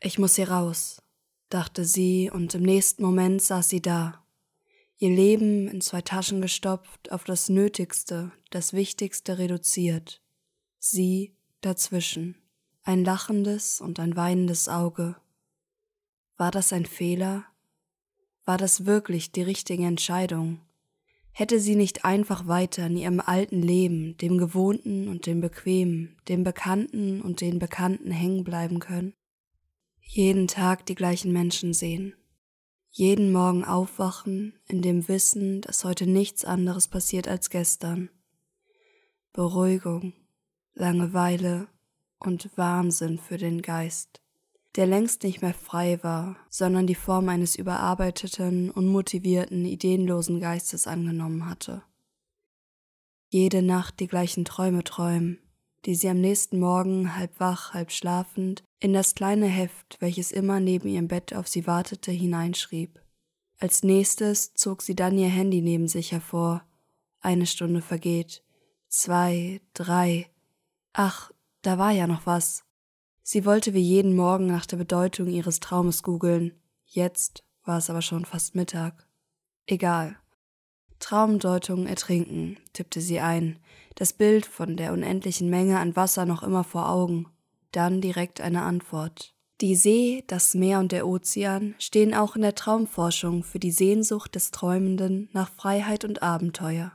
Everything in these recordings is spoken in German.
Ich muss hier raus, dachte sie, und im nächsten Moment saß sie da, ihr Leben in zwei Taschen gestopft, auf das Nötigste, das Wichtigste reduziert, sie dazwischen, ein lachendes und ein weinendes Auge. War das ein Fehler? War das wirklich die richtige Entscheidung? Hätte sie nicht einfach weiter in ihrem alten Leben, dem Gewohnten und dem Bequemen, dem Bekannten und den Bekannten hängen bleiben können? Jeden Tag die gleichen Menschen sehen, jeden Morgen aufwachen in dem Wissen, dass heute nichts anderes passiert als gestern. Beruhigung, Langeweile und Wahnsinn für den Geist, der längst nicht mehr frei war, sondern die Form eines überarbeiteten, unmotivierten, ideenlosen Geistes angenommen hatte. Jede Nacht die gleichen Träume träumen, die sie am nächsten Morgen halb wach, halb schlafend in das kleine Heft, welches immer neben ihrem Bett auf sie wartete, hineinschrieb. Als nächstes zog sie dann ihr Handy neben sich hervor. Eine Stunde vergeht. Zwei, drei. Ach, da war ja noch was. Sie wollte wie jeden Morgen nach der Bedeutung ihres Traumes googeln. Jetzt war es aber schon fast Mittag. Egal. Traumdeutung ertrinken, tippte sie ein, das Bild von der unendlichen Menge an Wasser noch immer vor Augen. Dann direkt eine Antwort. Die See, das Meer und der Ozean stehen auch in der Traumforschung für die Sehnsucht des Träumenden nach Freiheit und Abenteuer.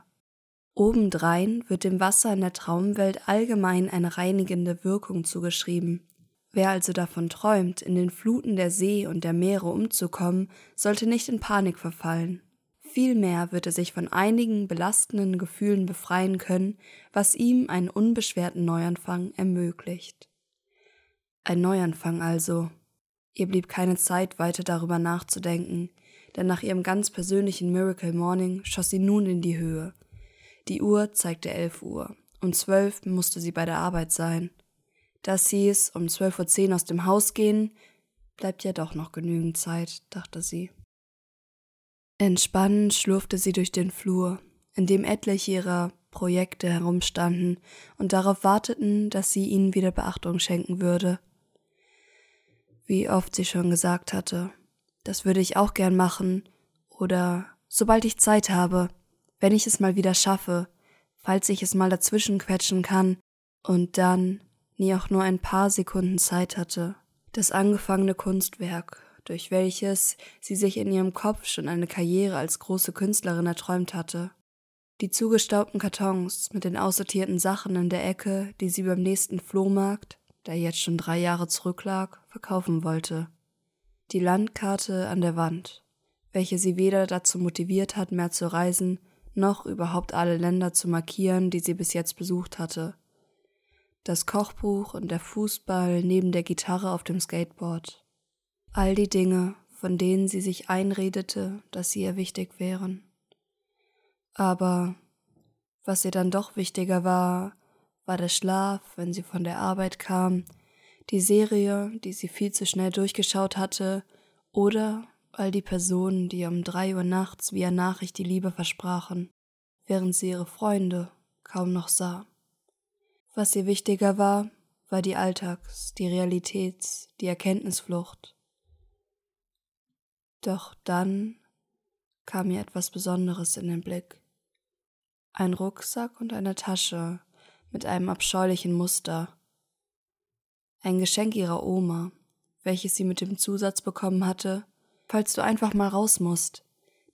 Obendrein wird dem Wasser in der Traumwelt allgemein eine reinigende Wirkung zugeschrieben. Wer also davon träumt, in den Fluten der See und der Meere umzukommen, sollte nicht in Panik verfallen. Vielmehr wird er sich von einigen belastenden Gefühlen befreien können, was ihm einen unbeschwerten Neuanfang ermöglicht. Ein Neuanfang also. Ihr blieb keine Zeit, weiter darüber nachzudenken, denn nach ihrem ganz persönlichen Miracle Morning schoss sie nun in die Höhe. Die Uhr zeigte elf Uhr. Um zwölf musste sie bei der Arbeit sein. Das hieß, um zwölf Uhr zehn aus dem Haus gehen, bleibt ja doch noch genügend Zeit, dachte sie. Entspannend schlurfte sie durch den Flur, in dem etliche ihrer Projekte herumstanden und darauf warteten, dass sie ihnen wieder Beachtung schenken würde. Wie oft sie schon gesagt hatte, das würde ich auch gern machen, oder sobald ich Zeit habe, wenn ich es mal wieder schaffe, falls ich es mal dazwischen quetschen kann, und dann nie auch nur ein paar Sekunden Zeit hatte, das angefangene Kunstwerk durch welches sie sich in ihrem Kopf schon eine Karriere als große Künstlerin erträumt hatte. Die zugestaubten Kartons mit den aussortierten Sachen in der Ecke, die sie beim nächsten Flohmarkt, der jetzt schon drei Jahre zurücklag, verkaufen wollte. Die Landkarte an der Wand, welche sie weder dazu motiviert hat, mehr zu reisen, noch überhaupt alle Länder zu markieren, die sie bis jetzt besucht hatte. Das Kochbuch und der Fußball neben der Gitarre auf dem Skateboard. All die Dinge, von denen sie sich einredete, dass sie ihr wichtig wären. Aber was ihr dann doch wichtiger war, war der Schlaf, wenn sie von der Arbeit kam, die Serie, die sie viel zu schnell durchgeschaut hatte, oder all die Personen, die um drei Uhr nachts via Nachricht die Liebe versprachen, während sie ihre Freunde kaum noch sah. Was ihr wichtiger war, war die Alltags-, die Realitäts-, die Erkenntnisflucht, doch dann kam mir etwas Besonderes in den Blick. Ein Rucksack und eine Tasche mit einem abscheulichen Muster. Ein Geschenk ihrer Oma, welches sie mit dem Zusatz bekommen hatte, falls du einfach mal raus musst,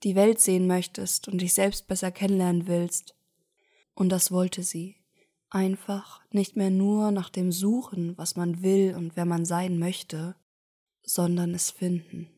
die Welt sehen möchtest und dich selbst besser kennenlernen willst. Und das wollte sie. Einfach nicht mehr nur nach dem Suchen, was man will und wer man sein möchte, sondern es finden.